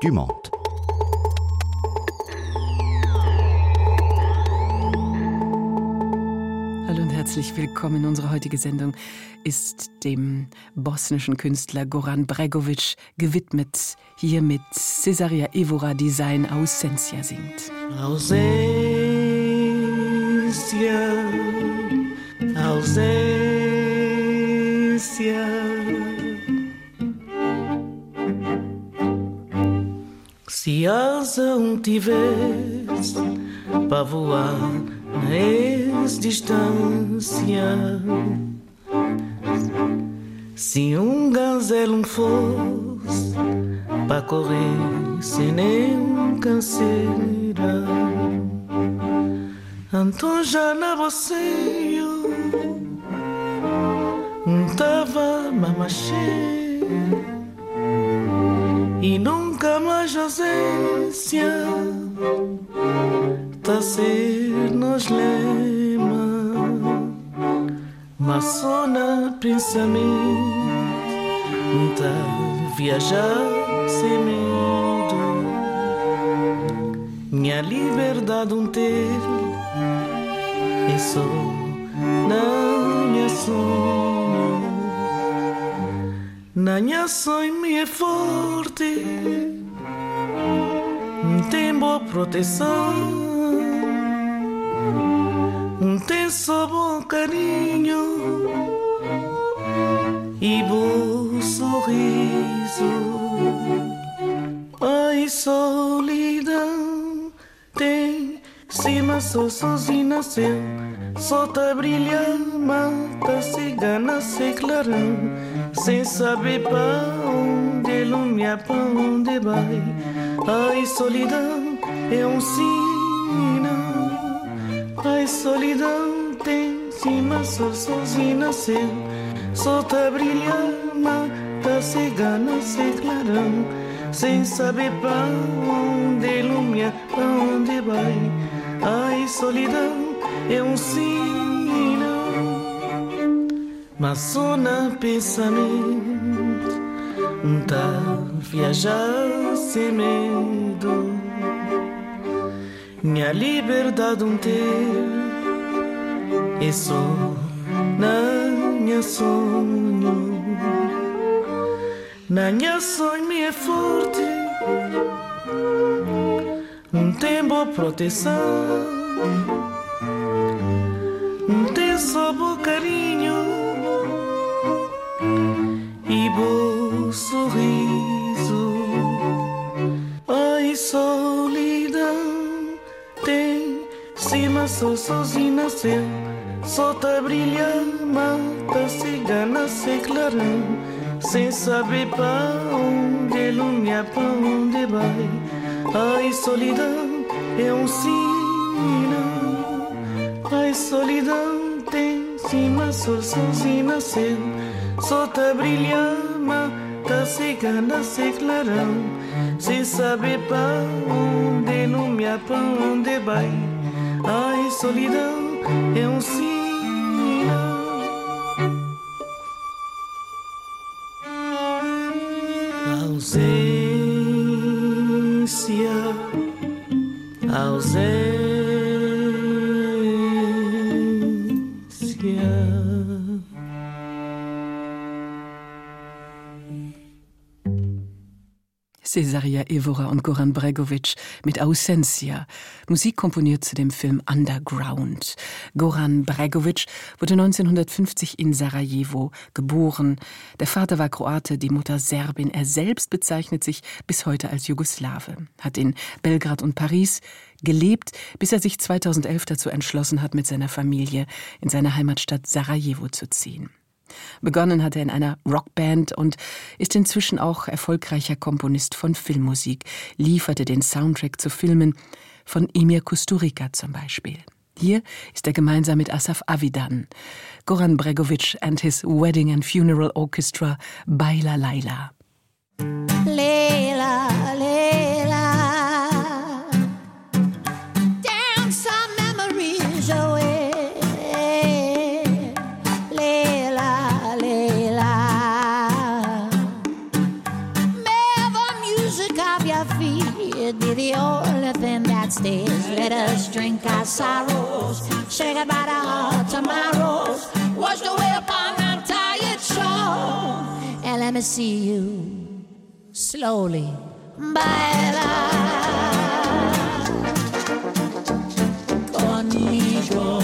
du Monde. Hallo und herzlich willkommen. Unsere heutige Sendung ist dem bosnischen Künstler Goran Bregovic gewidmet. Hier mit Cesaria Evora, die sein Ausencia singt. Ausência, ausência. Se asa um tivesse para voar na ex-distância, se um gazelo fosse para correr sem nenhum canseira, então já na você não tava mamachê e nunca kama jazencia ser nos lema. Maçona pensamento está viajar sem medo. Minha liberdade um ter É só na minha sombra na minha sonho me é forte. Tem boa proteção. Tem só bom carinho e bom sorriso ai solidão. Tem cima só sozinho nasceu. Só tá brilhando mata cigana se clarão sem saber pra onde lumia pra onde vai. Ai solidão é um sinal ai solidão tem cima só sozinho nasceu só tá brilhando mata cigana se clarão. Sem saber pra onde lumia pra onde vai. Ai solidão é um sinal mas só na pensamento tá viajar sem medo. Minha liberdade um ter. E só na minha sonho. Na minha sonho me é forte. Um tempo proteção. Um bom carinho sorriso. Ai solidão tem cima só sozinho nasceu só tá brilhando mata cigana se clarão. Sem saber pra onde lumia pra onde vai. Ai solidão é um sinal ai solidão tem cima só sozinho nasceu só tá brilhando cigana se clarão sem saber pra onde lumia pra onde vai. Ai solidão é um sinal. Ausência, ausência. Cesaria Evora und Goran Bregovic mit Ausencia, Musik komponiert zu dem Film Underground. Goran Bregovic wurde 1950 in Sarajevo geboren. Der Vater war Kroate, die Mutter Serbin. Er selbst bezeichnet sich bis heute als Jugoslawe, hat in Belgrad und Paris gelebt, bis er sich 2011 dazu entschlossen hat, mit seiner Familie in seine Heimatstadt Sarajevo zu ziehen. Begonnen hat er in einer Rockband und ist inzwischen auch erfolgreicher Komponist von Filmmusik, lieferte den Soundtrack zu Filmen von Emir Kusturica zum Beispiel. Hier ist er gemeinsam mit Asaf Avidan, Goran Bregovic and his Wedding and Funeral Orchestra Baila Laila. Leila, Leila. Let us drink our sorrows, say goodbye to our tomorrows, wash away upon our tired shore, and let me see you slowly. Baila conmigo.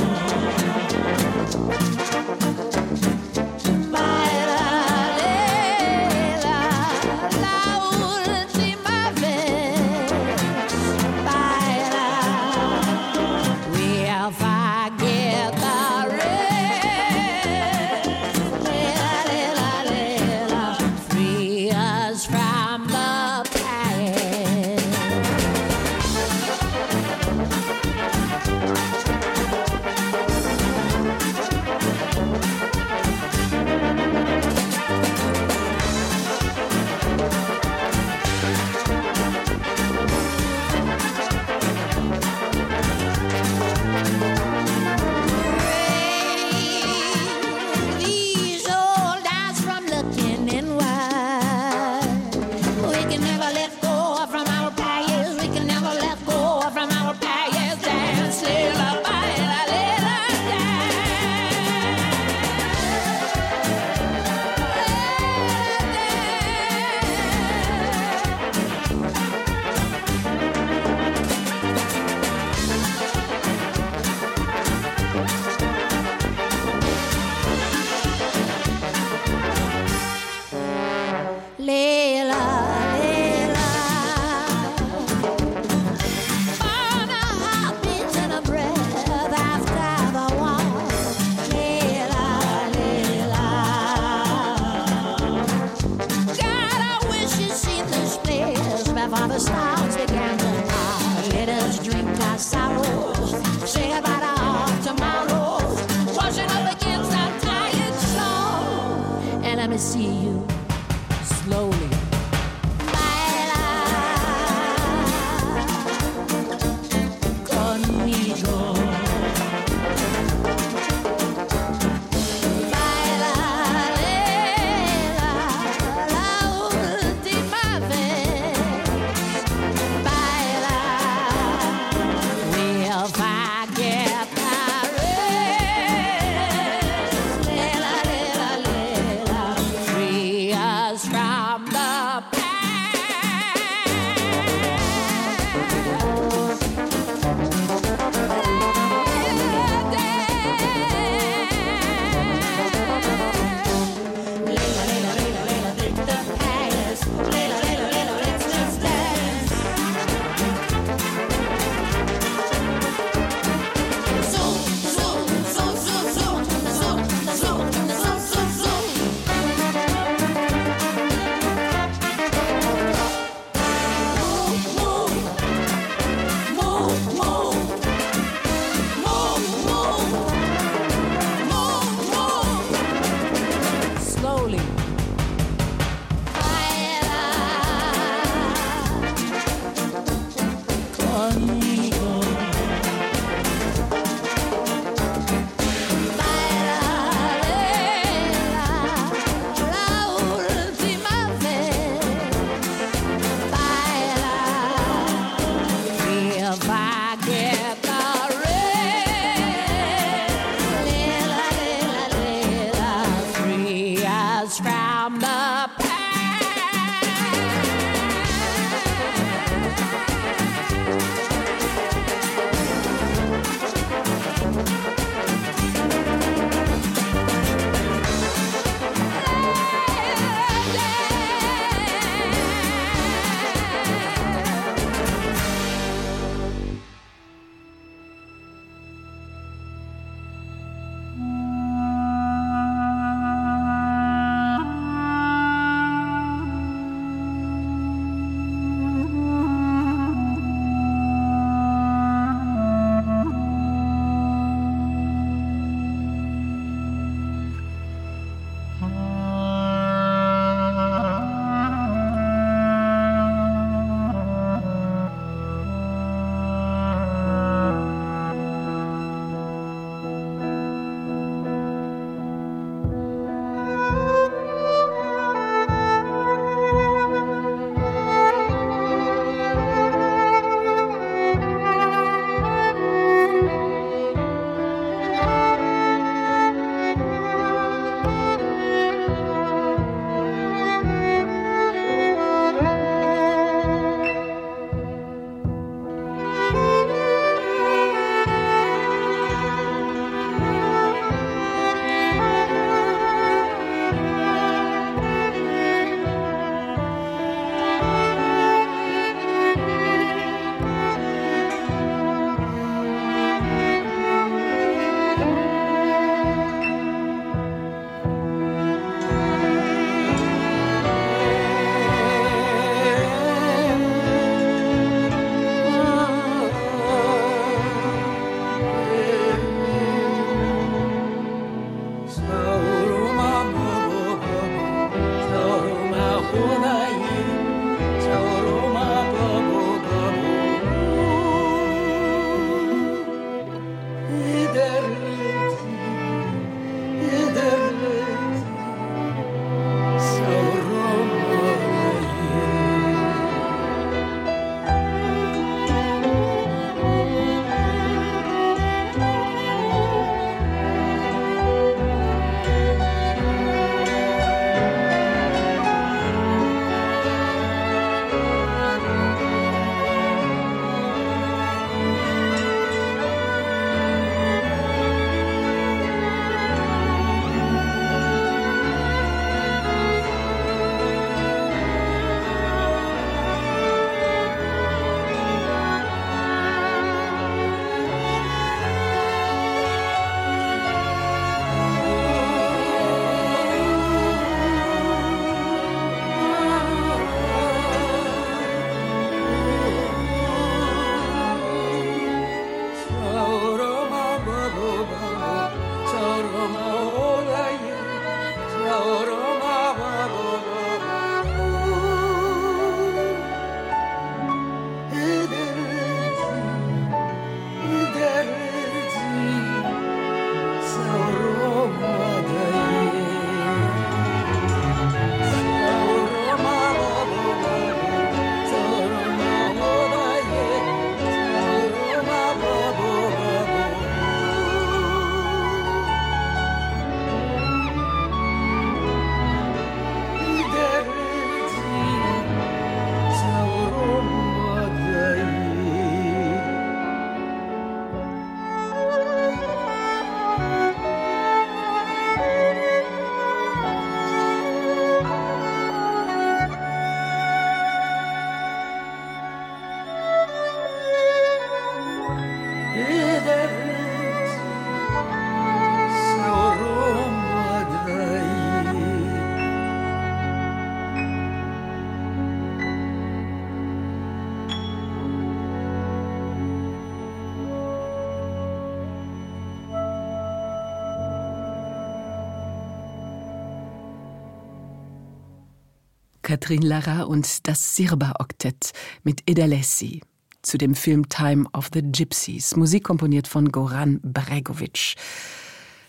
Katrin Lara und das Sirba-Oktett mit Edalessi zu dem Film Time of the Gypsies, Musik komponiert von Goran Bregovic.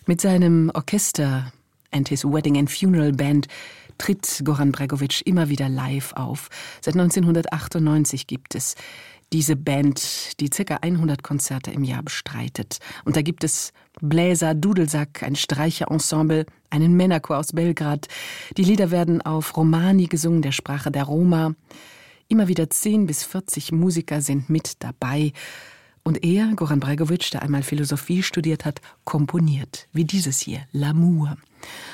Mit seinem Orchester and his Wedding and Funeral Band tritt Goran Bregovic immer wieder live auf. Seit 1998 gibt es diese Band, die ca. 100 Konzerte im Jahr bestreitet. Und da gibt es Bläser, Dudelsack, ein Streicherensemble, einen Männerchor aus Belgrad. Die Lieder werden auf Romani gesungen, der Sprache der Roma. Immer wieder 10 bis 40 Musiker sind mit dabei. Und er, Goran Bregovic, der einmal Philosophie studiert hat, komponiert, wie dieses hier, L'amour.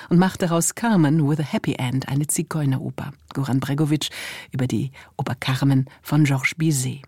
Und macht daraus Carmen with a Happy End, eine Zigeuneroper. Goran Bregovic über die Oper Carmen von Georges Bizet.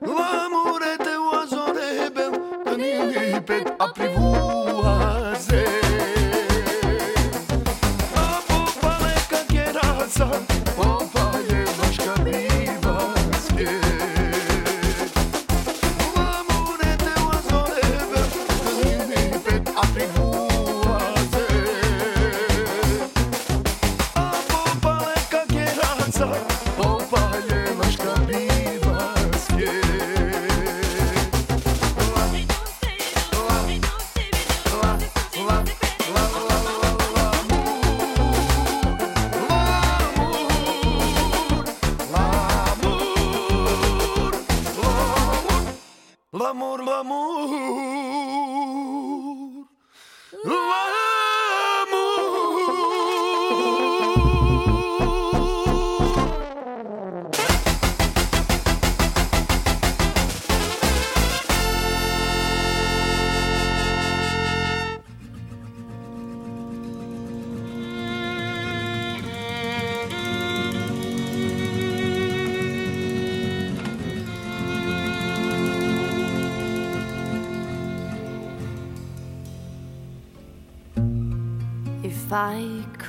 Nu o amore, te oazore hebem, că nimic pe a privut.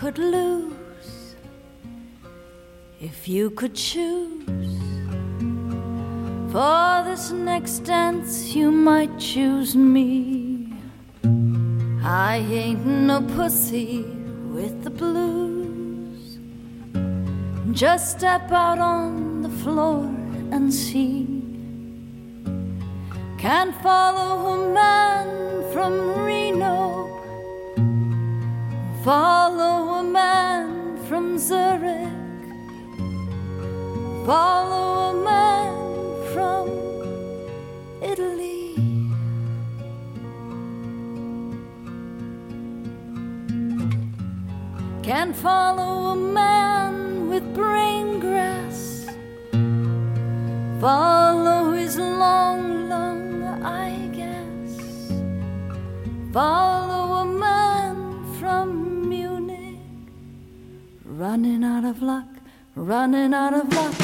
Could lose, if you could choose. For this next dance, you might choose me. I ain't no pussy with the blues. Just step out on the floor and see. Can't follow a man from Reno Follow Follow a man from Italy. Can follow a man with brain grass. Follow his long long—I guess. Follow a man from Munich, running out of luck, running out of luck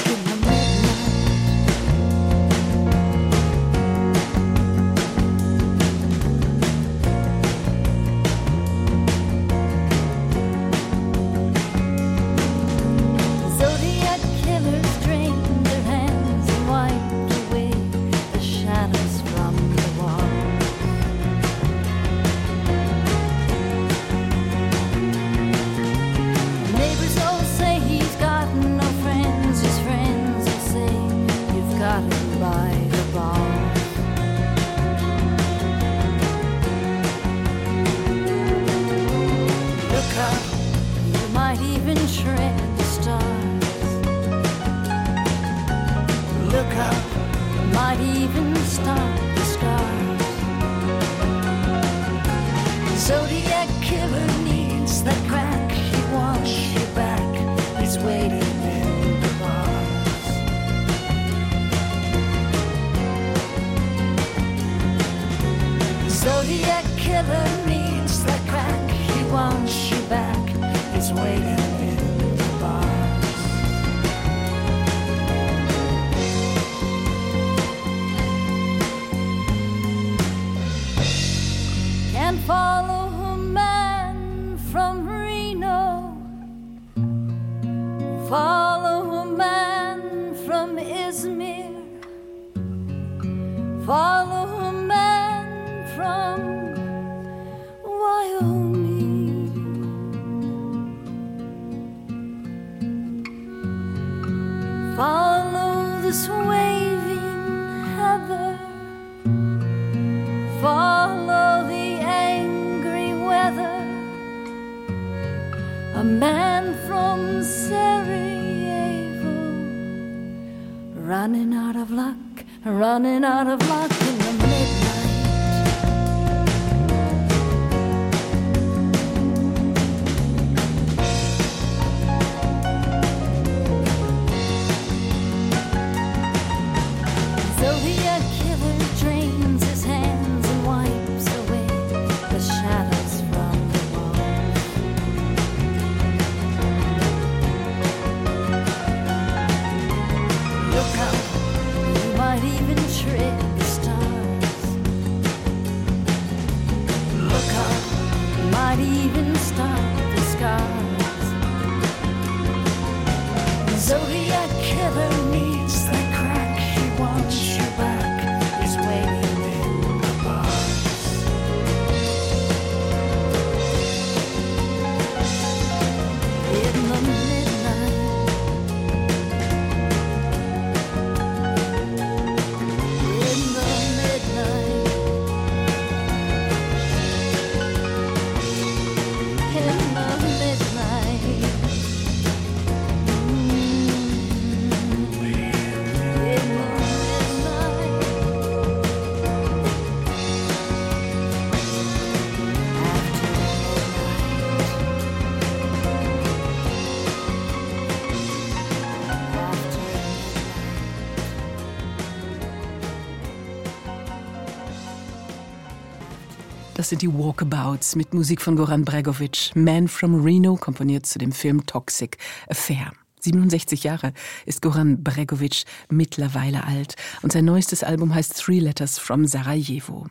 Sind die Walkabouts mit Musik von Goran Bregovic, Man from Reno, komponiert zu dem Film Toxic Affair. 67 Jahre ist Goran Bregovic mittlerweile alt und sein neuestes Album heißt Three Letters from Sarajevo.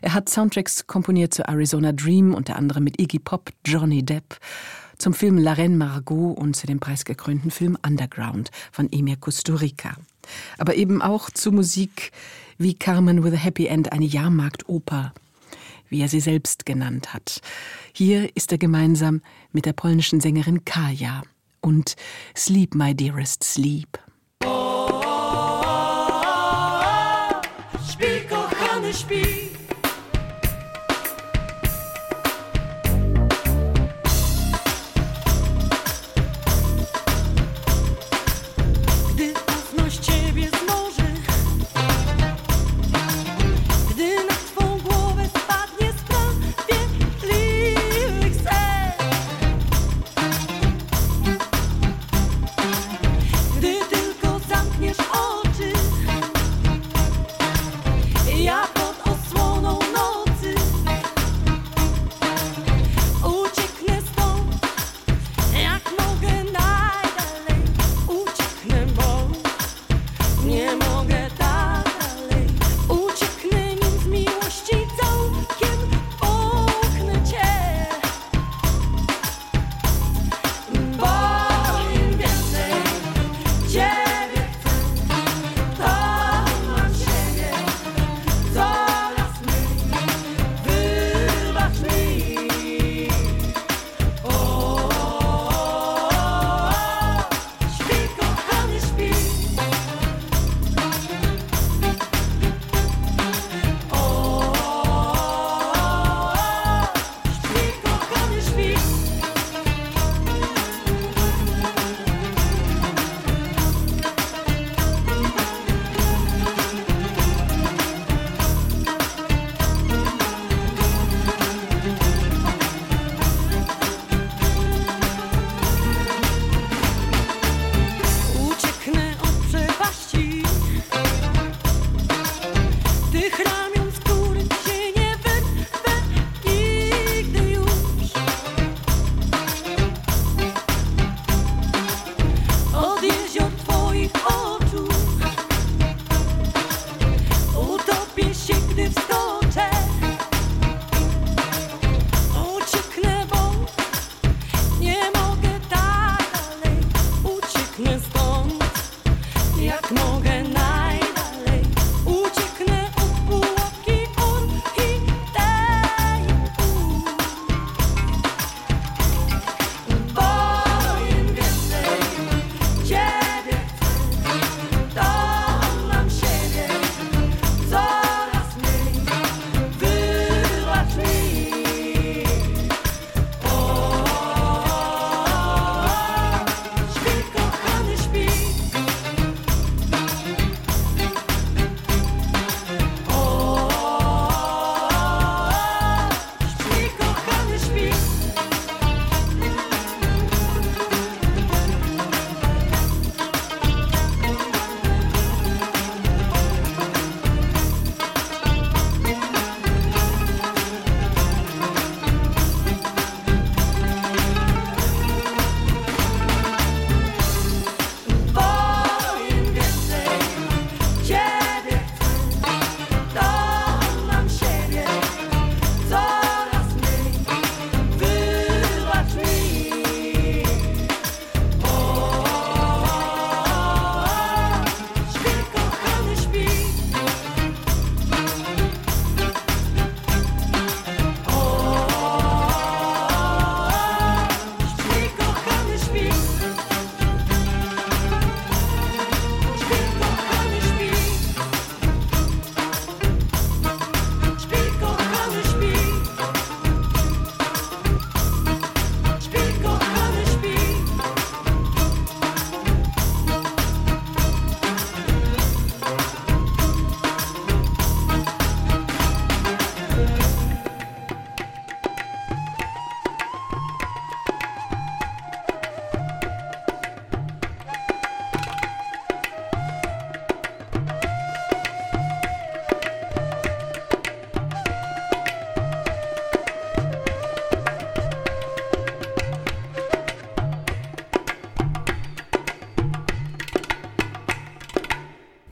Er hat Soundtracks komponiert zu Arizona Dream, unter anderem mit Iggy Pop, Johnny Depp, zum Film La Reine Margot und zu dem preisgekrönten Film Underground von Emir Kusturica. Aber eben auch zu Musik wie Carmen with a Happy End, eine Jahrmarktoper, wie er sie selbst genannt hat. Hier ist er gemeinsam mit der polnischen Sängerin Kaja und Sleep, My Dearest Sleep. Śpi, kochany, śpi.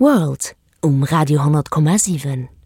World um Radio 10,7.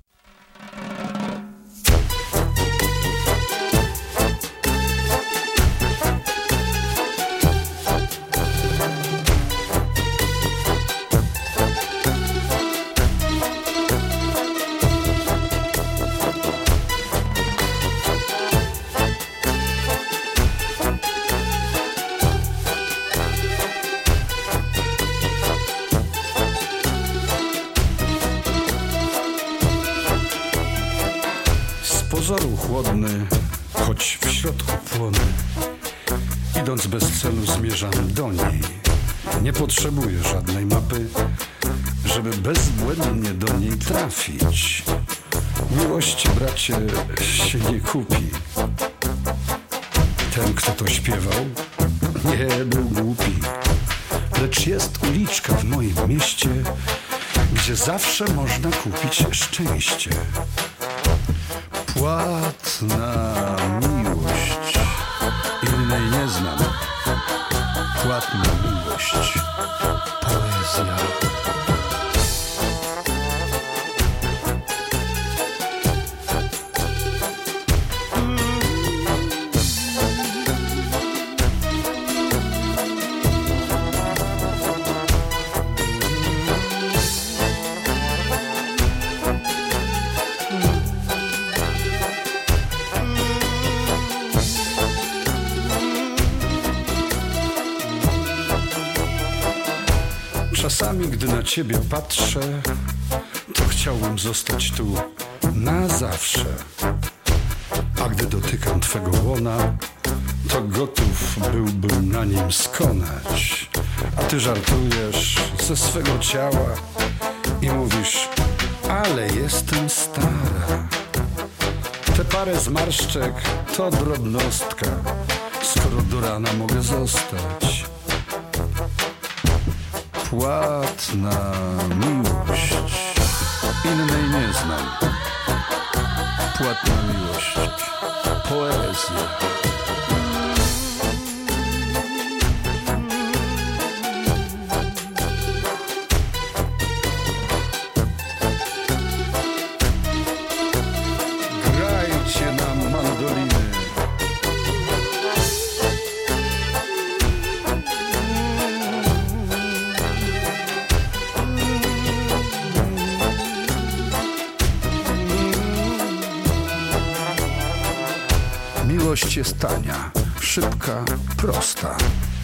Trafić. Miłość, bracie, się nie kupi. Ten, kto to śpiewał, nie był głupi. Lecz jest uliczka w moim mieście, gdzie zawsze można kupić szczęście. Ciebie patrzę, to chciałbym zostać tu na zawsze. A gdy dotykam twego łona, to gotów byłbym na nim skonać. A ty żartujesz ze swego ciała i mówisz, ale jestem stara. Te parę zmarszczek to drobnostka, skoro do rana mogę zostać płatna miłość. Innej nie znam. Płatna miłość. Poezja. Jest tania, szybka, prosta.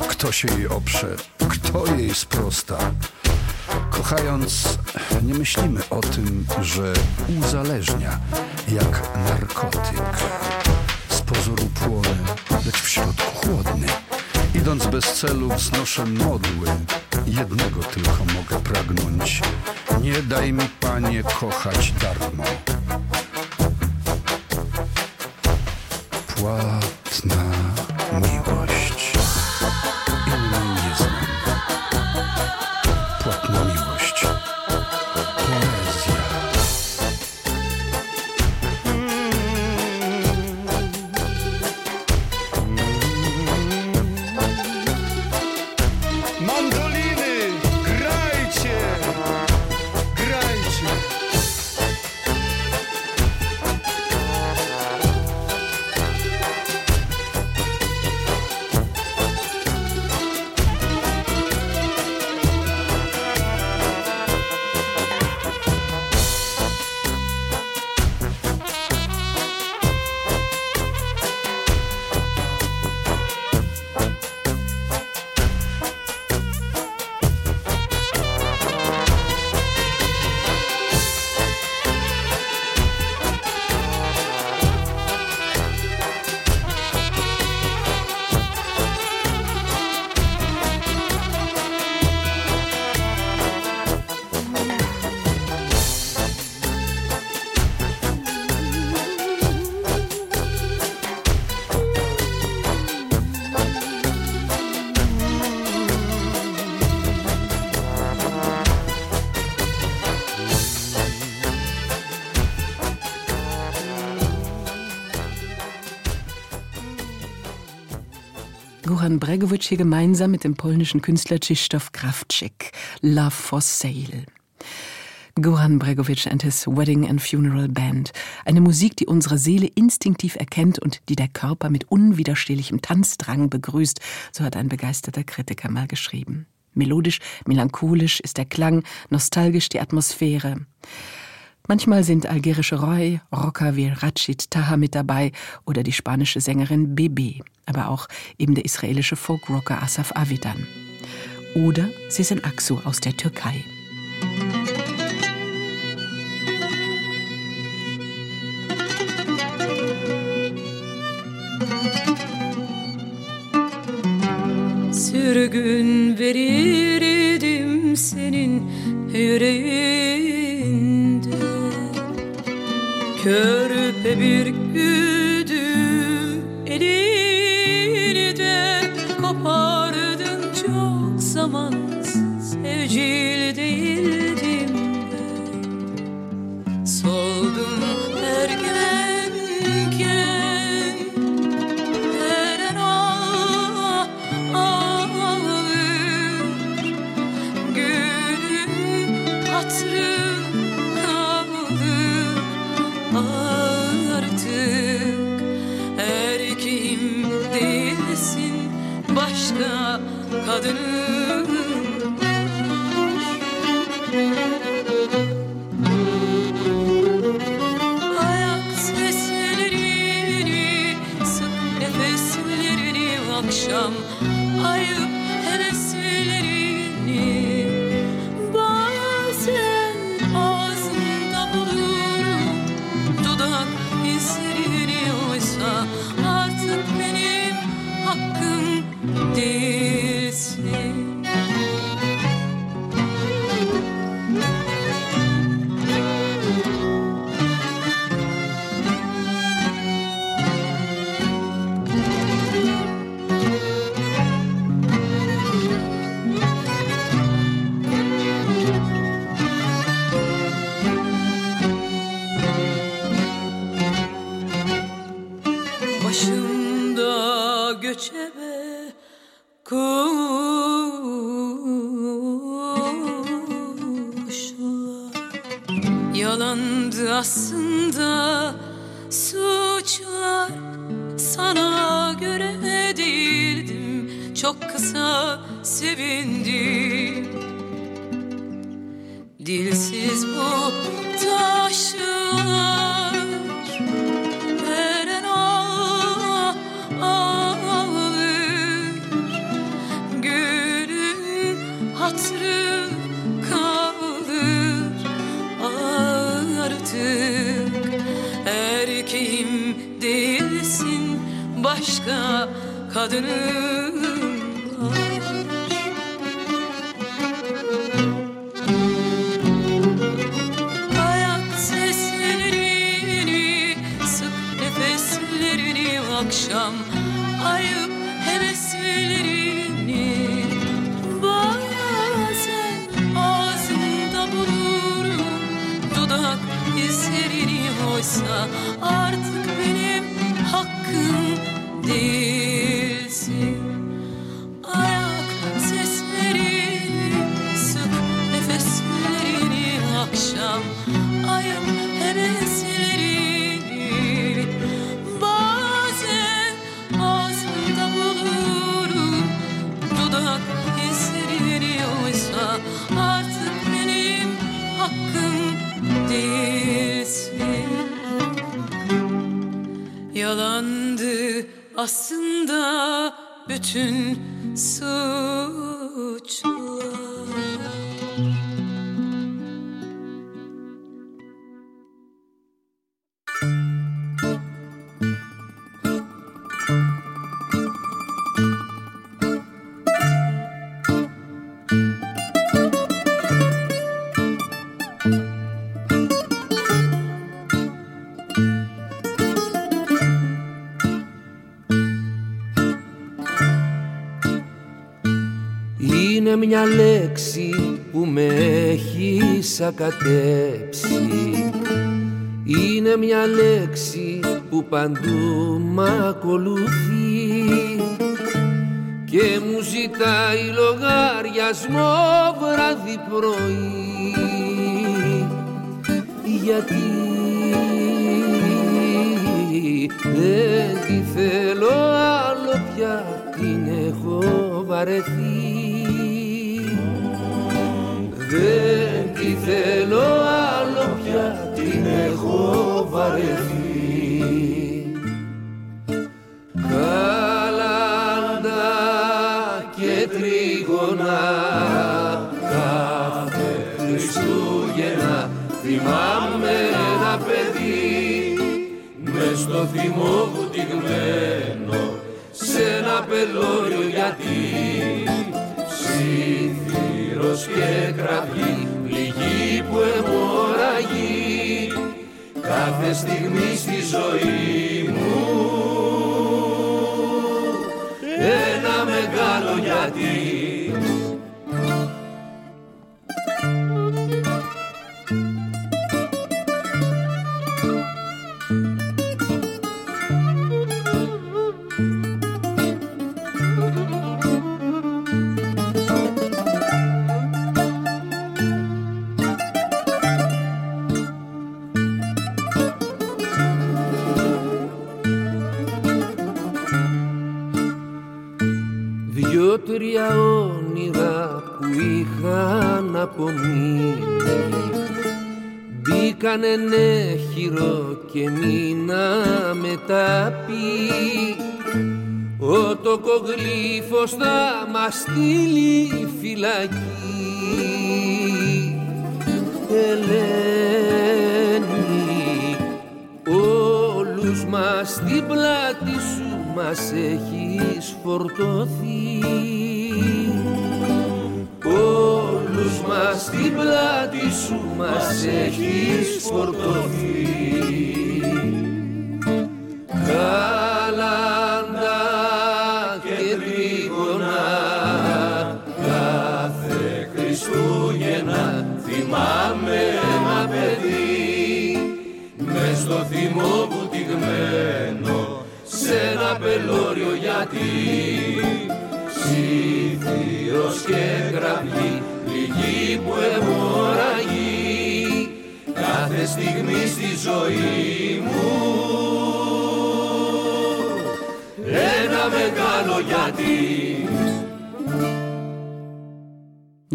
Kto się jej oprze, kto jej sprosta. Kochając, nie myślimy o tym, że uzależnia jak narkotyk. Z pozoru płonę, lecz w środku chłodny. Idąc bez celu wznoszę modły. Jednego tylko mogę pragnąć. Nie daj mi, panie, kochać darmo. last. Goran Bregovic hier gemeinsam mit dem polnischen Künstler Krzysztof Krawczyk, Love for Sale. Goran Bregovic and his Wedding and Funeral Band. Eine Musik, die unsere Seele instinktiv erkennt und die der Körper mit unwiderstehlichem Tanzdrang begrüßt, so hat ein begeisterter Kritiker mal geschrieben. Melodisch, melancholisch ist der Klang, nostalgisch die Atmosphäre. Manchmal sind algerische Roy, Rocker wie Rachid Taha mit dabei oder die spanische Sängerin Bebe, aber auch eben der israelische Folkrocker Asaf Avidan. Oder Sezen Aksu aus der Türkei. Sürgün verirdim senin yüreğin Körpe bir güdüm elini de kopardın çok zamansız sevgilim Başımda göçebe kuşlar Yalandı aslında suçlar. Sana göre değildim Çok kısa sevindim. Dilsiz bu taşlar kadını aslında bütün suçlar. Έχει σακατέψει Είναι μια λέξη που παντού μ' ακολουθεί. Και μου ζητάει λογαριασμό βράδυ πρωί. Γιατί δεν τη θέλω άλλο πια την έχω βαρεθεί. Δεν τη θέλω άλλο πια την έχω βαρεθεί. Καλάντα και τρίγωνα κάθε Χριστούγεννα θυμάμαι ένα παιδί. Μες στο θυμό βουτυγμένο σε σε ένα πελώριο γιατί. Ψήθυρος και κραυγή πληγή που αιμορραγεί κάθε στιγμή στη ζωή μου castigo.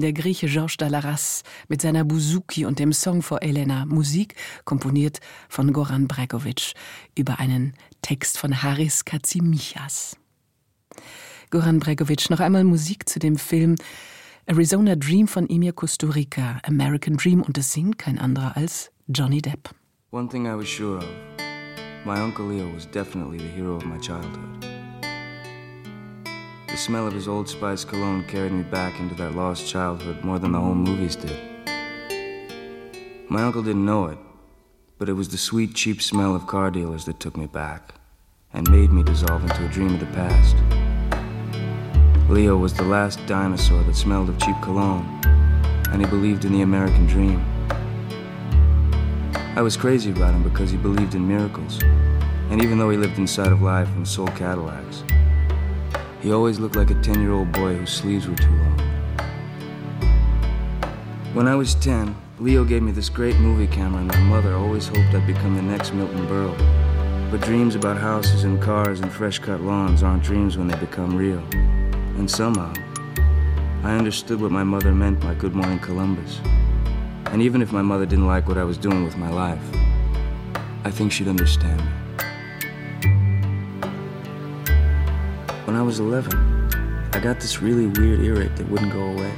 Der Grieche Georges Dalaras mit seiner Buzuki und dem Song vor Elena, Musik komponiert von Goran Bregovic über einen Text von Haris Katsimichas. Goran Bregovic, noch einmal Musik zu dem Film Arizona Dream von Emir Kusturica, American Dream und es singt kein anderer als Johnny Depp. One thing I was sure of, my Uncle Leo was definitely the hero of my childhood. The smell of his Old Spice cologne carried me back into that lost childhood more than the home movies did. My uncle didn't know it, but it was the sweet, cheap smell of car dealers that took me back and made me dissolve into a dream of the past. Leo was the last dinosaur that smelled of cheap cologne, and he believed in the American dream. I was crazy about him because he believed in miracles, and even though he lived inside of life and sold Cadillacs, he always looked like a 10 year old boy whose sleeves were too long. When I was 10, Leo gave me this great movie camera, and my mother always hoped I'd become the next Milton Berle. But dreams about houses and cars and fresh cut lawns aren't dreams when they become real. And somehow, I understood what my mother meant by Good Morning Columbus. And even if my mother didn't like what I was doing with my life, I think she'd understand me. When I was 11, I got this really weird earache that wouldn't go away.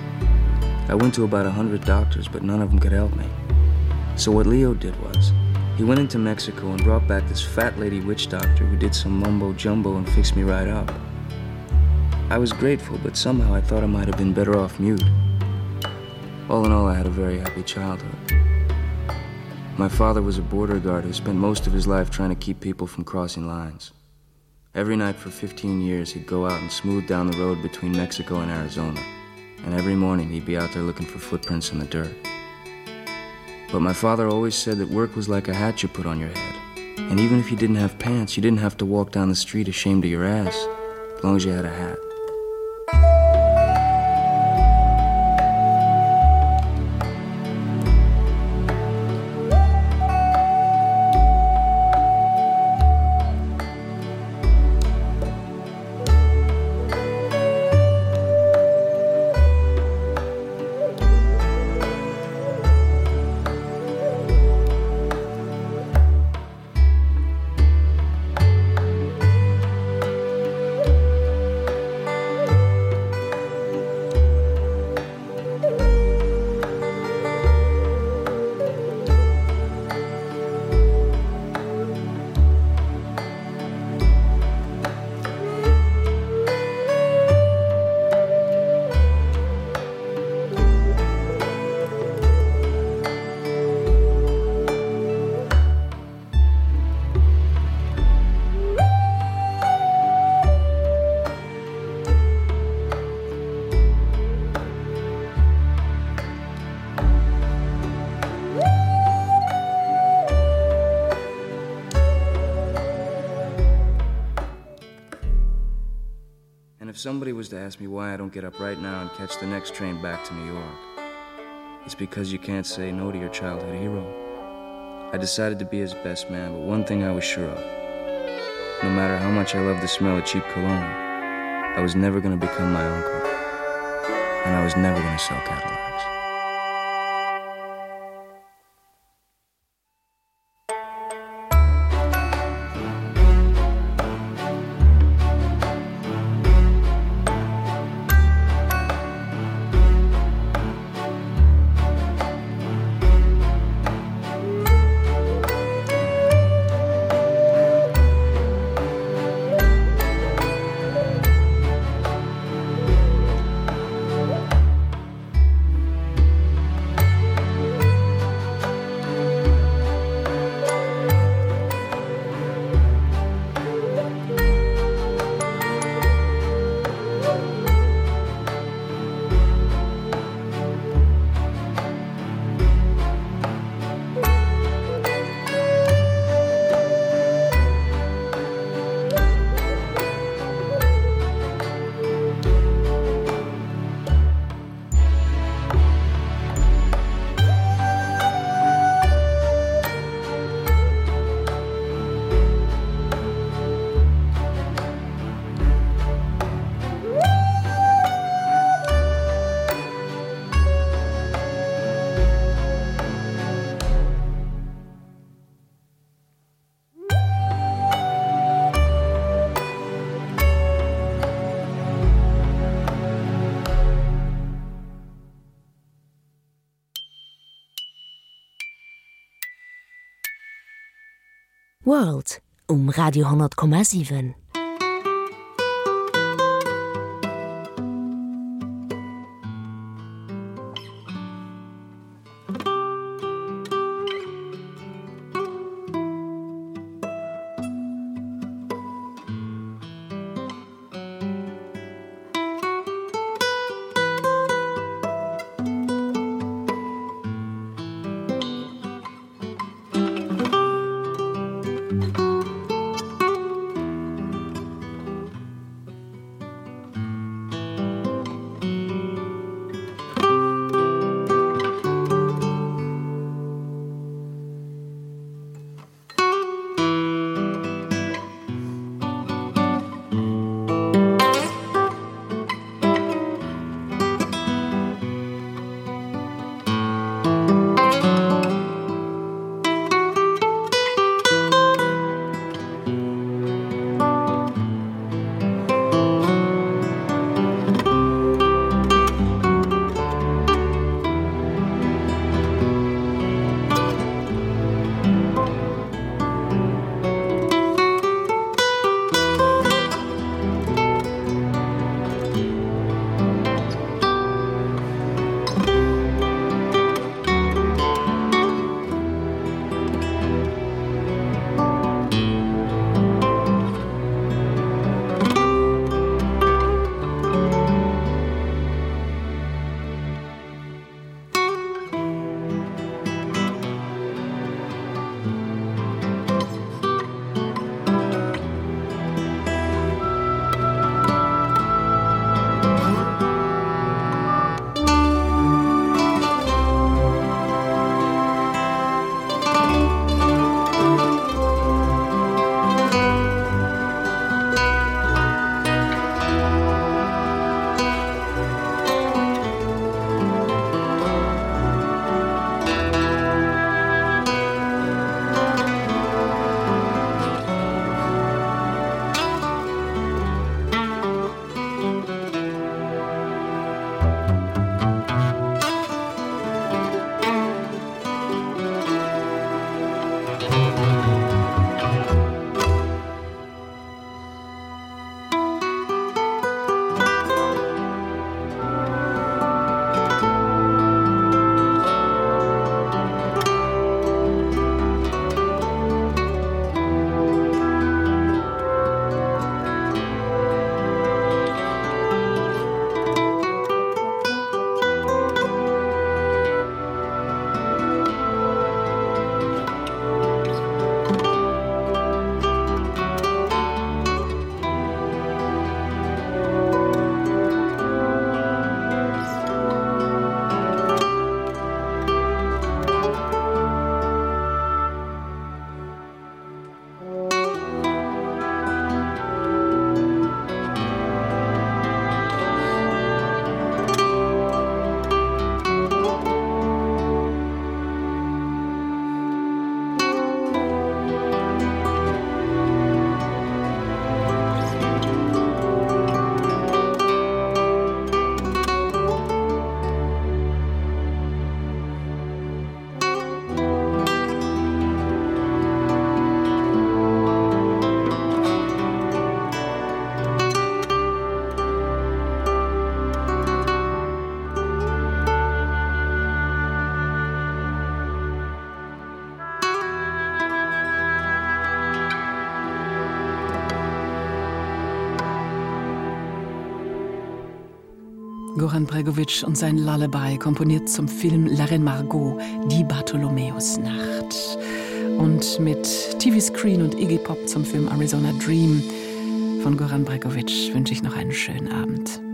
I went to about a hundred doctors, but none of them could help me. So what Leo did was, he went into Mexico and brought back this fat lady witch doctor who did some mumbo jumbo and fixed me right up. I was grateful, but somehow I thought I might have been better off mute. All in all, I had a very happy childhood. My father was a border guard who spent most of his life trying to keep people from crossing lines. Every night for 15 years, he'd go out and smooth down the road between Mexico and Arizona. And every morning, he'd be out there looking for footprints in the dirt. But my father always said that work was like a hat you put on your head. And even if you didn't have pants, you didn't have to walk down the street ashamed of your ass, as long as you had a hat. Somebody was to ask me why I don't get up right now and catch the next train back to New York, it's because you can't say no to your childhood hero. I decided to be his best man, but one thing I was sure of no matter how much I loved the smell of cheap cologne, I was never going to become my uncle, and I was never going to sell Cadillacs. World um Radio 10,7. Goran Bregovic und sein Lullaby komponiert zum Film La Reine Margot, die Bartholomäusnacht. Und mit TV Screen und Iggy Pop zum Film Arizona Dream von Goran Bregovic wünsche ich noch einen schönen Abend.